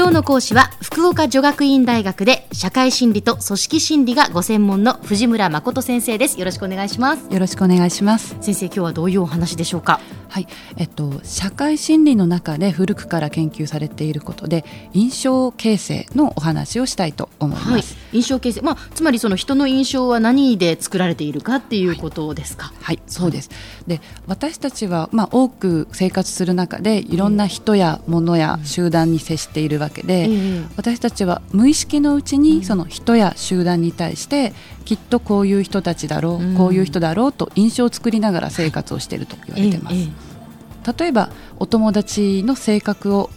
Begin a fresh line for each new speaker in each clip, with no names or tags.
今日の講師は福岡女学院大学で社会心理と組織心理がご専門の藤村誠先生です。よろしくお願いします。
よろしくお願いします。
先生今日はどういうお話でしょうか？
はい、えっと、社会心理の中で古くから研究されていることで印象形成のお話をしたいと思います、はい、
印象形成、まあ、つまりその人の印象は何で作られているかっていうことですか、
はい、はい、そうです。で私たちは、まあ、多く生活する中でいろんな人や物や集団に接しているわけで、うん、私たちは無意識のうちにその人や集団に対してきっとこういう人たちだろう、うん、こういう人だろうと印象を作りながら生活をしていると言われてます。例えばお友達の性格を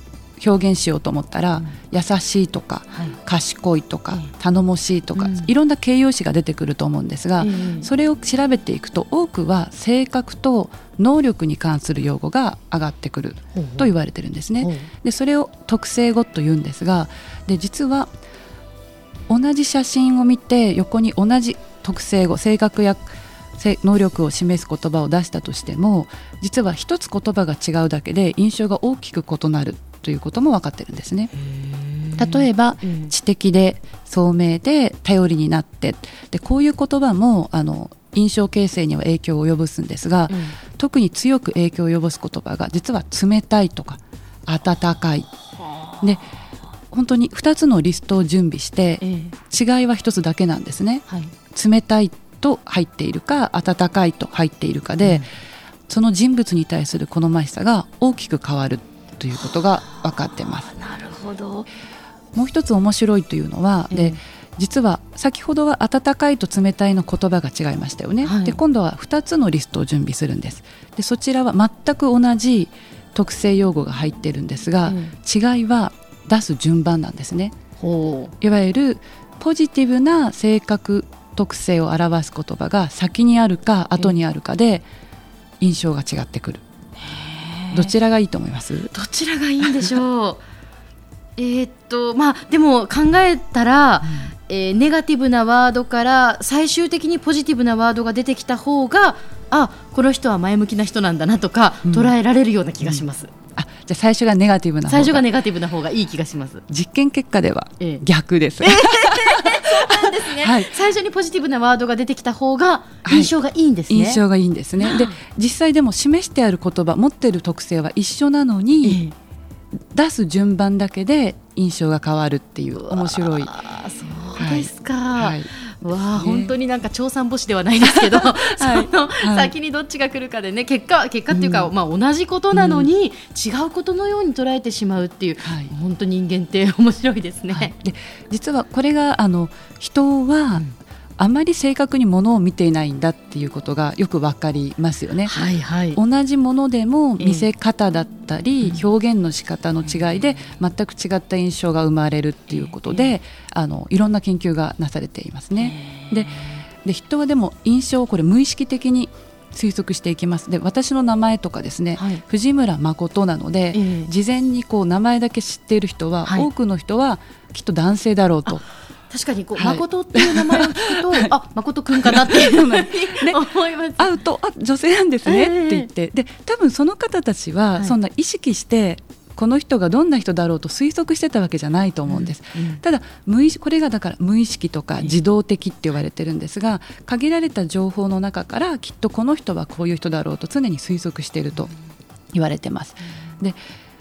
表現しようと思ったら、うん、優しいとか、はい、賢いとか、頼もしいとか、うん、いろんな形容詞が出てくると思うんですが、それを調べていくと多くは性格と能力に関する用語が上がってくると言われてるんですね。でそれを特性語と言うんですがで実は同じ写真を見て横に同じ特性語性格や能力を示す言葉を出したとしても実は一つ言葉が違うだけで印象が大きく異なるということも分かってるんですね。例えば、知的で聡明で頼りになって。でこういう言葉もあの印象形成には影響を及ぼすんですが、うん、特に強く影響を及ぼす言葉が実は冷たいとか温かい。で本当に2つのリストを準備して、えー、違いは1つだけなんですね、はい、冷たいと入っているか温かいと入っているかで、うん、その人物に対する好ましさが大きく変わるということが分かってます。
なるほど。
もう一つ面白いというのは、うん、で実は先ほどは温かいと冷たいの言葉が違いましたよね、はい、で今度は2つのリストを準備するんです。でそちらは全く同じ特性用語が入ってるんですが、うん、違いは出す順番なんですね。いわゆるポジティブな性格特性を表す言葉が先にあるか後にあるかで印象が違ってくる。どちらがいいと思います？
どちらがいいんでしょう？えっとまあでも考えたら、うん、えー、ネガティブなワードから最終的にポジティブなワードが出てきた方があこの人は前向きな人なんだなとか、うん、捉えられるような気がします。うん。
あじゃあ最初がネガティブな
最初がネガティブな方がいい気がします。
実験結果では逆です、
え えそうなんですね、はい、最初にポジティブなワードが出てきた方が印象がいいんですね、
はい、印象がいいんですね。で実際でも示してある言葉持ってる特性は一緒なのに、え、出す順番だけで印象が変わるっていう面白い。
そうですか、はいわあ、本当になんか調査星ではないですけど、はい、そ の先にどっちが来るかでね結果結果っていうか、うん、まあ同じことなのに、違うことのように捉えてしまうっていう、はい、本当人間って面白いですね。はい、で
実はこれがあの人は、うんあまり正確にものを見ていないんだっていうことがよくわかりますよね、はいはい、同じものでも見せ方だったり、表現の仕方の違いで全く違った印象が生まれるっていうことで、あのいろんな研究がなされていますね。でで人はでも印象をこれ無意識的に推測していきます。で私の名前とかですね、はい、藤村誠なので、えー、事前にこう名前だけ知っている人は、はい、多くの人はきっと男性だろうと
確かにこう、はい、誠っていう名前を聞くと、はい、あ誠くんかなっていうのに、思います。
会うとあ女性なんですねって言って、で多分その方たちはそんな意識して、この人がどんな人だろうと推測してたわけじゃないと思うんです、うんうん、ただ無意これがだから無意識とか自動的って言われてるんですが限られた情報の中からきっとこの人はこういう人だろうと常に推測していると言われてます。で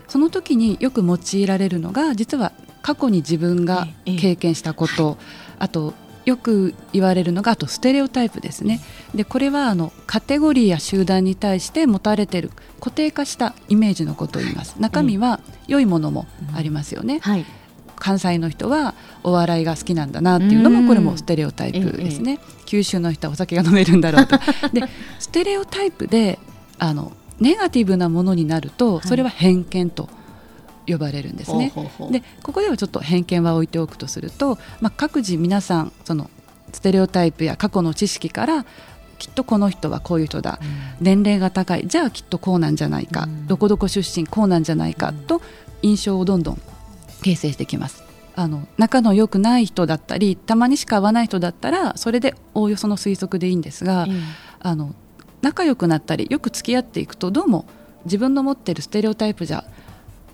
その時によく用いられるのが実は過去に自分が経験したこと、あとよく言われるのがあとステレオタイプですね。でこれはあのカテゴリーや集団に対して持たれている固定化したイメージのことを言います。中身は良いものもありますよね、はい、関西の人はお笑いが好きなんだなっていうのもこれもステレオタイプですね、九州の人はお酒が飲めるんだろうと。でステレオタイプであのネガティブなものになるとそれは偏見と。はい呼ばれるんですね。でここではちょっと偏見は置いておくとすると、まあ、各自皆さんそのステレオタイプや過去の知識からきっとこの人はこういう人だ、うん、年齢が高い。じゃあきっとこうなんじゃないか、うん、どこどこ出身こうなんじゃないか。と印象をどんどん形成してきます。あの仲の良くない人だったりたまにしか会わない人だったらそれでおおよその推測でいいんですが、うん、あの仲良くなったりよく付き合っていくとどうも自分の持ってるステレオタイプじゃ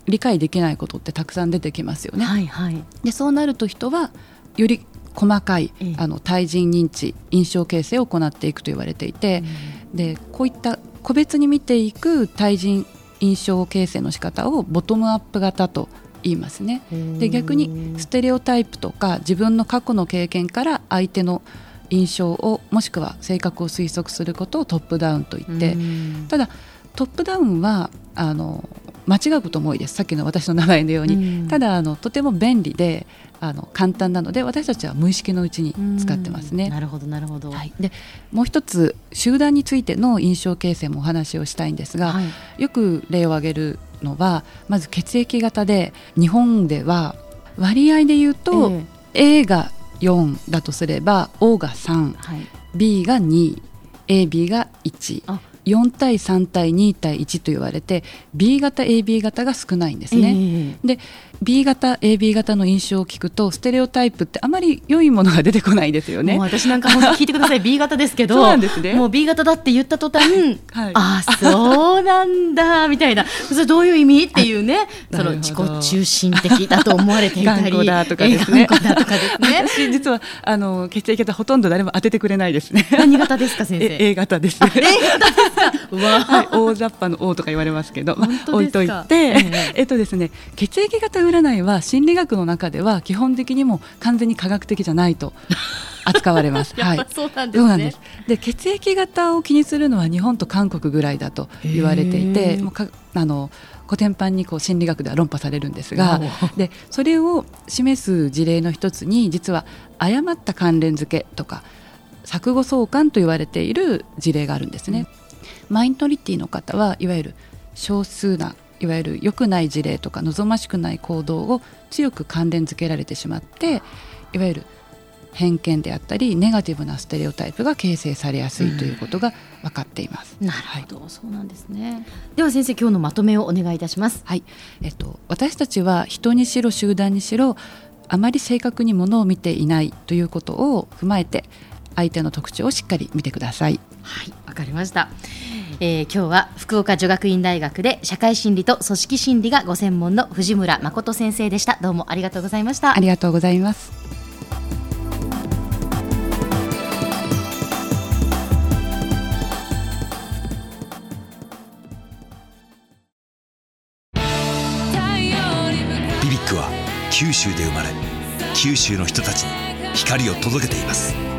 理解できないことってたくさん出てきますよね。
はいはい、
でそうなると人はより細かい、あの対人認知印象形成を行っていくと言われていて、うん、でこういった個別に見ていく対人印象形成の仕方をボトムアップ型と言いますね。で逆にステレオタイプとか自分の過去の経験から相手の印象をもしくは性格を推測することをトップダウンと言って。ただトップダウンはあの間違うことも多いです。さっきの私の名前のように、ただあのとても便利であの簡単なので私たちは無意識のうちに使ってますね。
なるほどなるほど、
はい、でもう一つ集団についての印象形成もお話をしたいんですが、はい、よく例を挙げるのはまず血液型で日本では割合で言うと、えー、A が4だとすれば O が3、はい、B が 2AB が1。4対3対2対1と言われて B 型 AB 型が少ないんですね。えー、で B 型 AB 型の印象を聞くとステレオタイプってあまり良いものが出てこないですよね。
私なんか聞いてください。B 型ですけどそうなんです、ね、もう B 型だって言った途端、はい、あそうなんだみたいな。それどういう意味っていうねその自己中心的だと思われていたり
だとかですね。私実はあの血液型ほとんど誰も当ててくれないですね。
何型ですか先生？
A 型です。
A 型ですか？わ、
はい、大雑把の O とか言われますけど、まあ、置いといて、えー、えっとですね血液型占いは心理学の中では基本的にも完全に科学的じゃないと 扱われます。
はい、そうなんですね。
で血液型を気にするのは日本と韓国ぐらいだと言われていて、もうかあの古典版にこう心理学では論破されるんですがでそれを示す事例の一つに実は誤った関連付けとか錯誤相関と言われている事例があるんですね。うん、マイノリティの方はいわゆる少数ないわゆる良くない事例とか望ましくない行動を強く関連付けられてしまっていわゆる偏見であったりネガティブなステレオタイプが形成されやすいということが分かっています。
なるほど、はい、そうなんですね。では先生今日のまとめをお願いいたします。
はい、えっと私たちは人にしろ集団にしろあまり正確にものを見ていないということを踏まえて相手の特徴をしっかり見てください。
はい、わかりました。えー、今日は福岡女学院大学で社会心理と組織心理がご専門の藤村誠先生でした。どうもありがとうございました。
ありがとうございます。
BBIQ は九州で生まれ九州の人たちに光を届けています